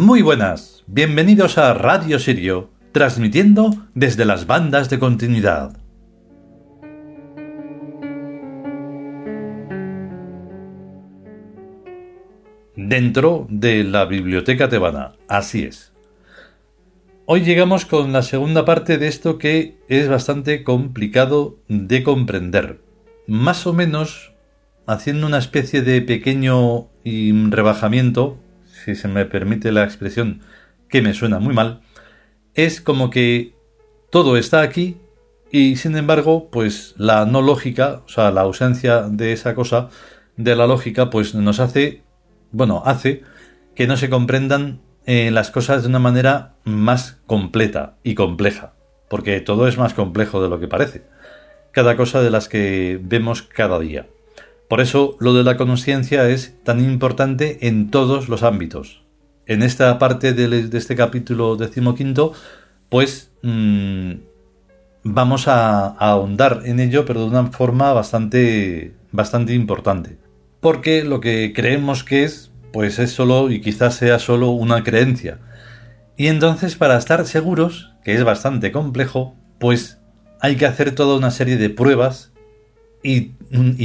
Muy buenas, bienvenidos a Radio Sirio, transmitiendo desde las bandas de continuidad. Dentro de la Biblioteca Tebana, así es. Hoy llegamos con la segunda parte de esto que es bastante complicado de comprender. Más o menos haciendo una especie de pequeño rebajamiento si se me permite la expresión que me suena muy mal, es como que todo está aquí y sin embargo, pues la no lógica, o sea, la ausencia de esa cosa, de la lógica, pues nos hace, bueno, hace que no se comprendan eh, las cosas de una manera más completa y compleja, porque todo es más complejo de lo que parece, cada cosa de las que vemos cada día. Por eso lo de la conciencia es tan importante en todos los ámbitos. En esta parte de, este capítulo decimoquinto, pues mm, vamos a, ahondar en ello, pero de una forma bastante, bastante importante. Porque lo que creemos que es, pues es solo y quizás sea solo una creencia. Y entonces para estar seguros, que es bastante complejo, pues hay que hacer toda una serie de pruebas y,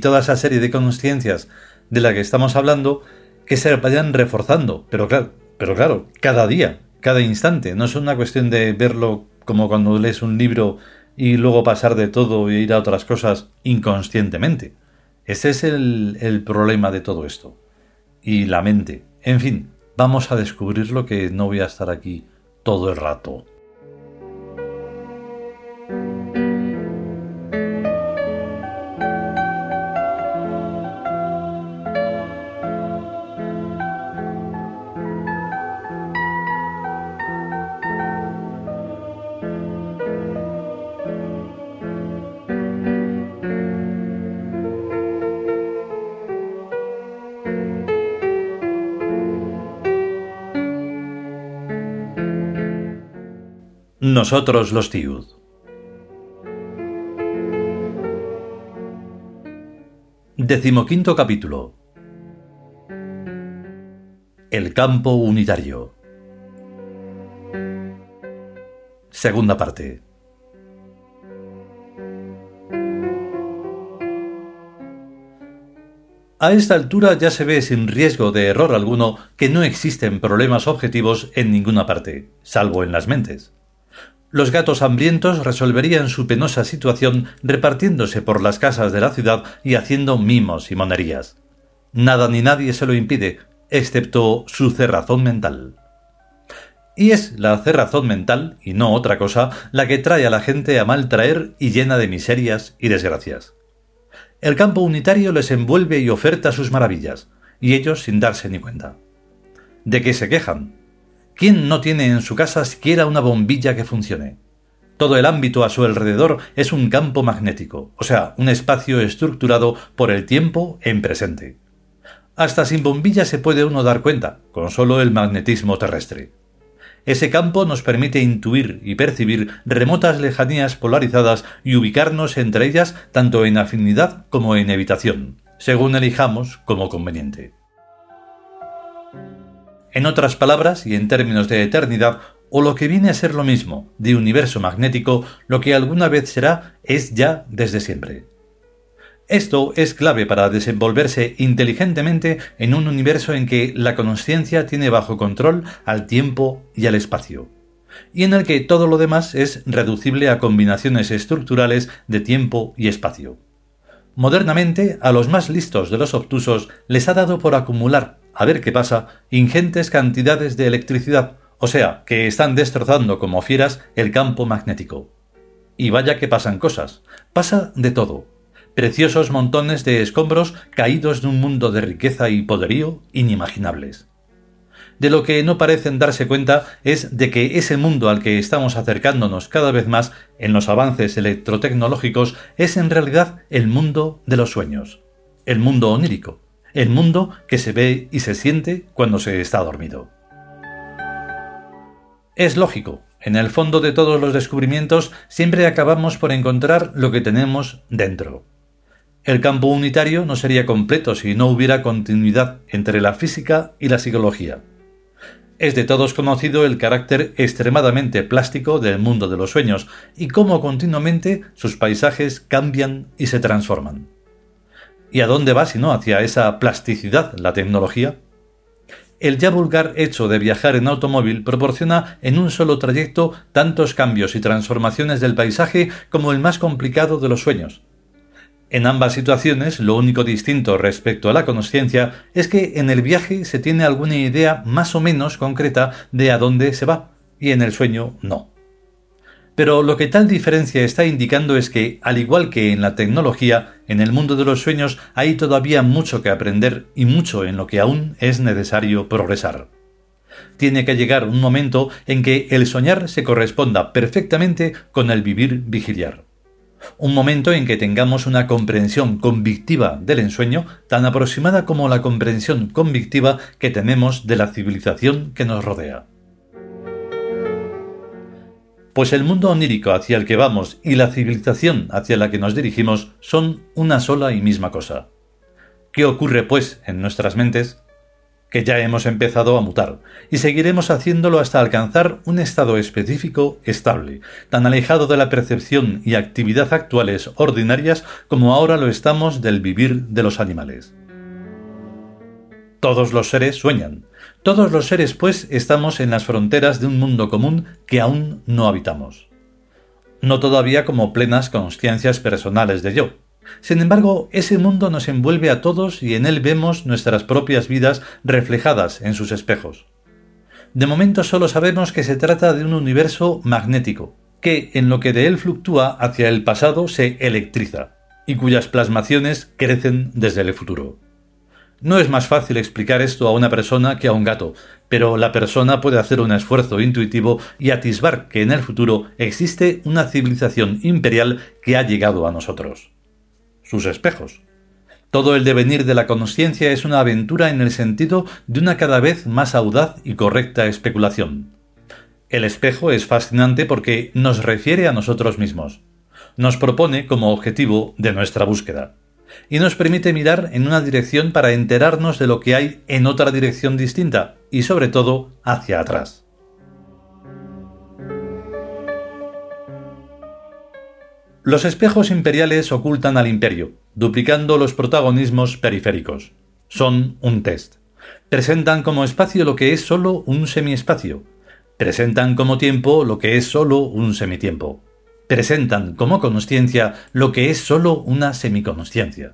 toda esa serie de conciencias de la que estamos hablando que se vayan reforzando. Pero claro, pero claro, cada día, cada instante. No es una cuestión de verlo como cuando lees un libro y luego pasar de todo y ir a otras cosas inconscientemente. Ese es el, el problema de todo esto. Y la mente. En fin, vamos a descubrirlo que no voy a estar aquí todo el rato. Nosotros los Tiud. Decimoquinto capítulo. El campo unitario. Segunda parte. A esta altura ya se ve sin riesgo de error alguno que no existen problemas objetivos en ninguna parte, salvo en las mentes. Los gatos hambrientos resolverían su penosa situación repartiéndose por las casas de la ciudad y haciendo mimos y monerías. Nada ni nadie se lo impide, excepto su cerrazón mental. Y es la cerrazón mental, y no otra cosa, la que trae a la gente a mal traer y llena de miserias y desgracias. El campo unitario les envuelve y oferta sus maravillas, y ellos sin darse ni cuenta. ¿De qué se quejan? ¿Quién no tiene en su casa siquiera una bombilla que funcione? Todo el ámbito a su alrededor es un campo magnético, o sea, un espacio estructurado por el tiempo en presente. Hasta sin bombilla se puede uno dar cuenta, con solo el magnetismo terrestre. Ese campo nos permite intuir y percibir remotas lejanías polarizadas y ubicarnos entre ellas tanto en afinidad como en evitación, según elijamos como conveniente. En otras palabras, y en términos de eternidad, o lo que viene a ser lo mismo, de universo magnético, lo que alguna vez será es ya desde siempre. Esto es clave para desenvolverse inteligentemente en un universo en que la conciencia tiene bajo control al tiempo y al espacio, y en el que todo lo demás es reducible a combinaciones estructurales de tiempo y espacio. Modernamente, a los más listos de los obtusos les ha dado por acumular a ver qué pasa, ingentes cantidades de electricidad, o sea, que están destrozando como fieras el campo magnético. Y vaya que pasan cosas, pasa de todo. Preciosos montones de escombros caídos de un mundo de riqueza y poderío inimaginables. De lo que no parecen darse cuenta es de que ese mundo al que estamos acercándonos cada vez más en los avances electrotecnológicos es en realidad el mundo de los sueños, el mundo onírico el mundo que se ve y se siente cuando se está dormido. Es lógico, en el fondo de todos los descubrimientos siempre acabamos por encontrar lo que tenemos dentro. El campo unitario no sería completo si no hubiera continuidad entre la física y la psicología. Es de todos conocido el carácter extremadamente plástico del mundo de los sueños y cómo continuamente sus paisajes cambian y se transforman. ¿Y a dónde va si no hacia esa plasticidad la tecnología? El ya vulgar hecho de viajar en automóvil proporciona en un solo trayecto tantos cambios y transformaciones del paisaje como el más complicado de los sueños, en ambas situaciones, lo único distinto respecto a la conciencia es que en el viaje se tiene alguna idea más o menos concreta de a dónde se va, y en el sueño no. Pero lo que tal diferencia está indicando es que, al igual que en la tecnología, en el mundo de los sueños hay todavía mucho que aprender y mucho en lo que aún es necesario progresar. Tiene que llegar un momento en que el soñar se corresponda perfectamente con el vivir vigiliar un momento en que tengamos una comprensión convictiva del ensueño tan aproximada como la comprensión convictiva que tenemos de la civilización que nos rodea. Pues el mundo onírico hacia el que vamos y la civilización hacia la que nos dirigimos son una sola y misma cosa. ¿Qué ocurre, pues, en nuestras mentes? Que ya hemos empezado a mutar, y seguiremos haciéndolo hasta alcanzar un estado específico estable, tan alejado de la percepción y actividad actuales ordinarias como ahora lo estamos del vivir de los animales. Todos los seres sueñan, todos los seres pues estamos en las fronteras de un mundo común que aún no habitamos. No todavía como plenas conciencias personales de yo, sin embargo, ese mundo nos envuelve a todos y en él vemos nuestras propias vidas reflejadas en sus espejos. De momento solo sabemos que se trata de un universo magnético, que en lo que de él fluctúa hacia el pasado se electriza, y cuyas plasmaciones crecen desde el futuro. No es más fácil explicar esto a una persona que a un gato, pero la persona puede hacer un esfuerzo intuitivo y atisbar que en el futuro existe una civilización imperial que ha llegado a nosotros sus espejos. Todo el devenir de la conciencia es una aventura en el sentido de una cada vez más audaz y correcta especulación. El espejo es fascinante porque nos refiere a nosotros mismos, nos propone como objetivo de nuestra búsqueda, y nos permite mirar en una dirección para enterarnos de lo que hay en otra dirección distinta, y sobre todo hacia atrás. Los espejos imperiales ocultan al imperio, duplicando los protagonismos periféricos. Son un test. Presentan como espacio lo que es solo un semiespacio. Presentan como tiempo lo que es solo un semitiempo. Presentan como consciencia lo que es solo una semiconsciencia.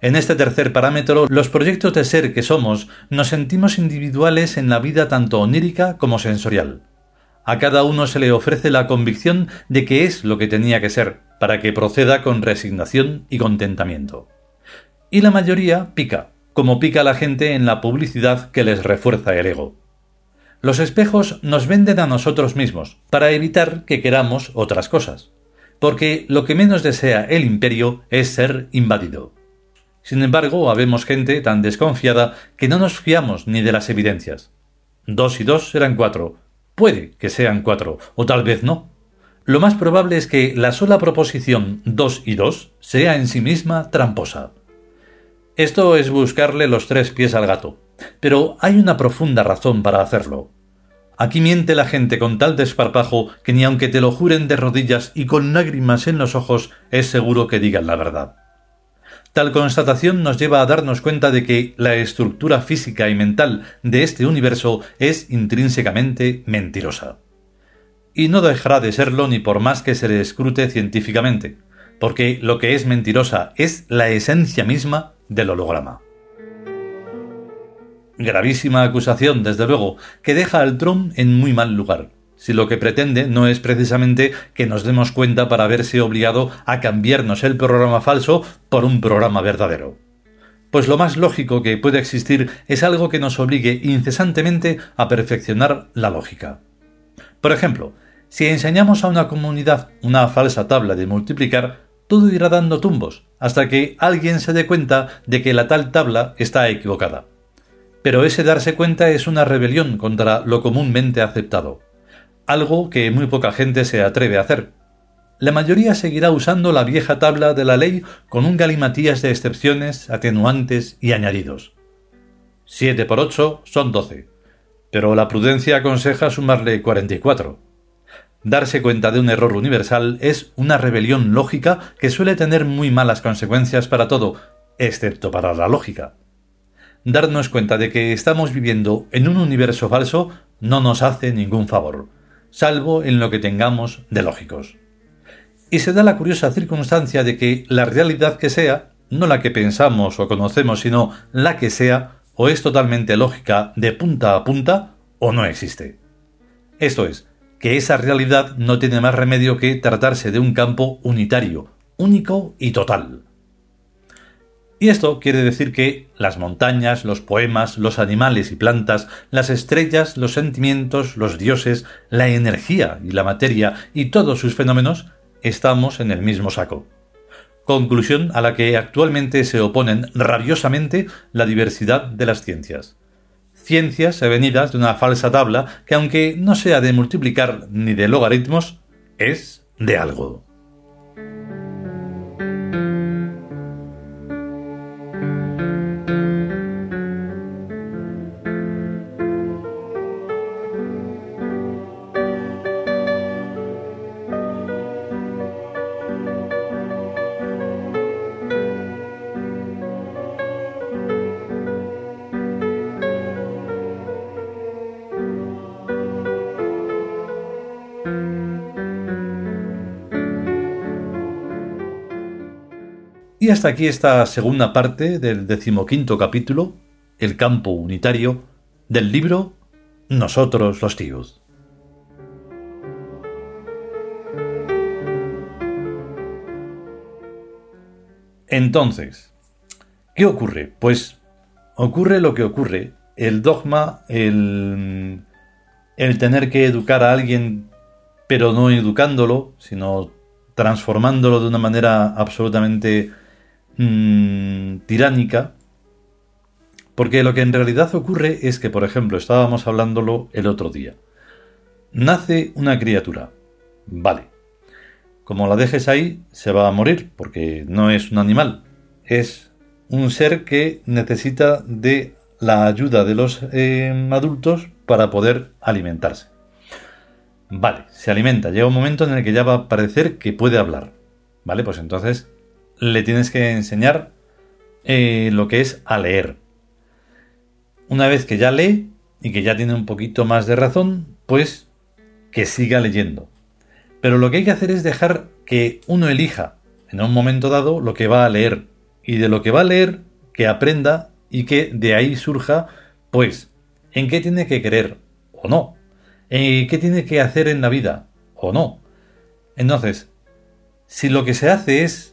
En este tercer parámetro, los proyectos de ser que somos nos sentimos individuales en la vida tanto onírica como sensorial. A cada uno se le ofrece la convicción de que es lo que tenía que ser, para que proceda con resignación y contentamiento. Y la mayoría pica, como pica la gente en la publicidad que les refuerza el ego. Los espejos nos venden a nosotros mismos, para evitar que queramos otras cosas, porque lo que menos desea el imperio es ser invadido. Sin embargo, habemos gente tan desconfiada que no nos fiamos ni de las evidencias. Dos y dos serán cuatro, Puede que sean cuatro, o tal vez no. Lo más probable es que la sola proposición 2 y 2 sea en sí misma tramposa. Esto es buscarle los tres pies al gato, pero hay una profunda razón para hacerlo. Aquí miente la gente con tal desparpajo que ni aunque te lo juren de rodillas y con lágrimas en los ojos es seguro que digan la verdad. Tal constatación nos lleva a darnos cuenta de que la estructura física y mental de este universo es intrínsecamente mentirosa. Y no dejará de serlo ni por más que se le escrute científicamente, porque lo que es mentirosa es la esencia misma del holograma. Gravísima acusación, desde luego, que deja al Tron en muy mal lugar si lo que pretende no es precisamente que nos demos cuenta para verse obligado a cambiarnos el programa falso por un programa verdadero. Pues lo más lógico que puede existir es algo que nos obligue incesantemente a perfeccionar la lógica. Por ejemplo, si enseñamos a una comunidad una falsa tabla de multiplicar, todo irá dando tumbos, hasta que alguien se dé cuenta de que la tal tabla está equivocada. Pero ese darse cuenta es una rebelión contra lo comúnmente aceptado algo que muy poca gente se atreve a hacer. La mayoría seguirá usando la vieja tabla de la ley con un galimatías de excepciones, atenuantes y añadidos. 7 por 8 son 12. pero la prudencia aconseja sumarle 44. Darse cuenta de un error universal es una rebelión lógica que suele tener muy malas consecuencias para todo, excepto para la lógica. Darnos cuenta de que estamos viviendo en un universo falso no nos hace ningún favor, salvo en lo que tengamos de lógicos. Y se da la curiosa circunstancia de que la realidad que sea, no la que pensamos o conocemos, sino la que sea, o es totalmente lógica de punta a punta o no existe. Esto es, que esa realidad no tiene más remedio que tratarse de un campo unitario, único y total. Y esto quiere decir que las montañas, los poemas, los animales y plantas, las estrellas, los sentimientos, los dioses, la energía y la materia y todos sus fenómenos estamos en el mismo saco conclusión a la que actualmente se oponen rabiosamente la diversidad de las ciencias. Ciencias venidas de una falsa tabla que aunque no sea de multiplicar ni de logaritmos, es de algo. Y hasta aquí esta segunda parte del decimoquinto capítulo, el campo unitario, del libro Nosotros los tíos. Entonces, ¿qué ocurre? Pues ocurre lo que ocurre. El dogma, el, el tener que educar a alguien, pero no educándolo, sino transformándolo de una manera absolutamente Mm, tiránica, porque lo que en realidad ocurre es que, por ejemplo, estábamos hablándolo el otro día. Nace una criatura. Vale. Como la dejes ahí, se va a morir, porque no es un animal. Es un ser que necesita de la ayuda de los eh, adultos para poder alimentarse. Vale, se alimenta. Llega un momento en el que ya va a parecer que puede hablar. Vale, pues entonces le tienes que enseñar eh, lo que es a leer. Una vez que ya lee y que ya tiene un poquito más de razón, pues que siga leyendo. Pero lo que hay que hacer es dejar que uno elija en un momento dado lo que va a leer y de lo que va a leer que aprenda y que de ahí surja pues en qué tiene que creer o no, en qué tiene que hacer en la vida o no. Entonces, si lo que se hace es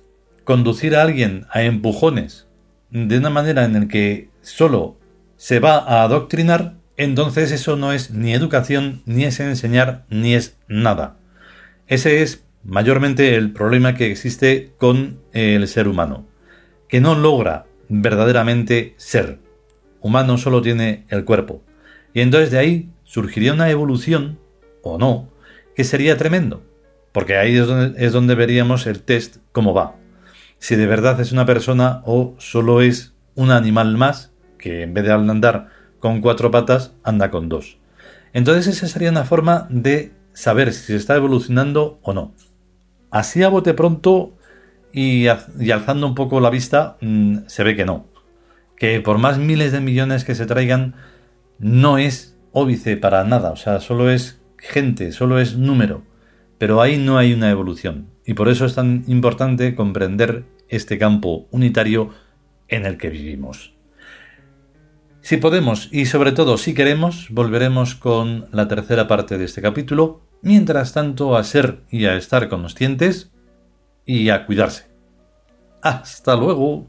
conducir a alguien a empujones de una manera en la que solo se va a adoctrinar, entonces eso no es ni educación, ni es enseñar, ni es nada. Ese es mayormente el problema que existe con el ser humano, que no logra verdaderamente ser. Humano solo tiene el cuerpo. Y entonces de ahí surgiría una evolución, o no, que sería tremendo. Porque ahí es donde, es donde veríamos el test cómo va si de verdad es una persona o solo es un animal más que en vez de andar con cuatro patas anda con dos. Entonces esa sería una forma de saber si se está evolucionando o no. Así a bote pronto y, alzando un poco la vista mm, se ve que no. Que por más miles de millones que se traigan no es óbice para nada. O sea, solo es gente, solo es número. Pero ahí no hay una evolución. Y por eso es tan importante comprender este campo unitario en el que vivimos. Si podemos y sobre todo si queremos, volveremos con la tercera parte de este capítulo. Mientras tanto, a ser y a estar conscientes y a cuidarse. Hasta luego.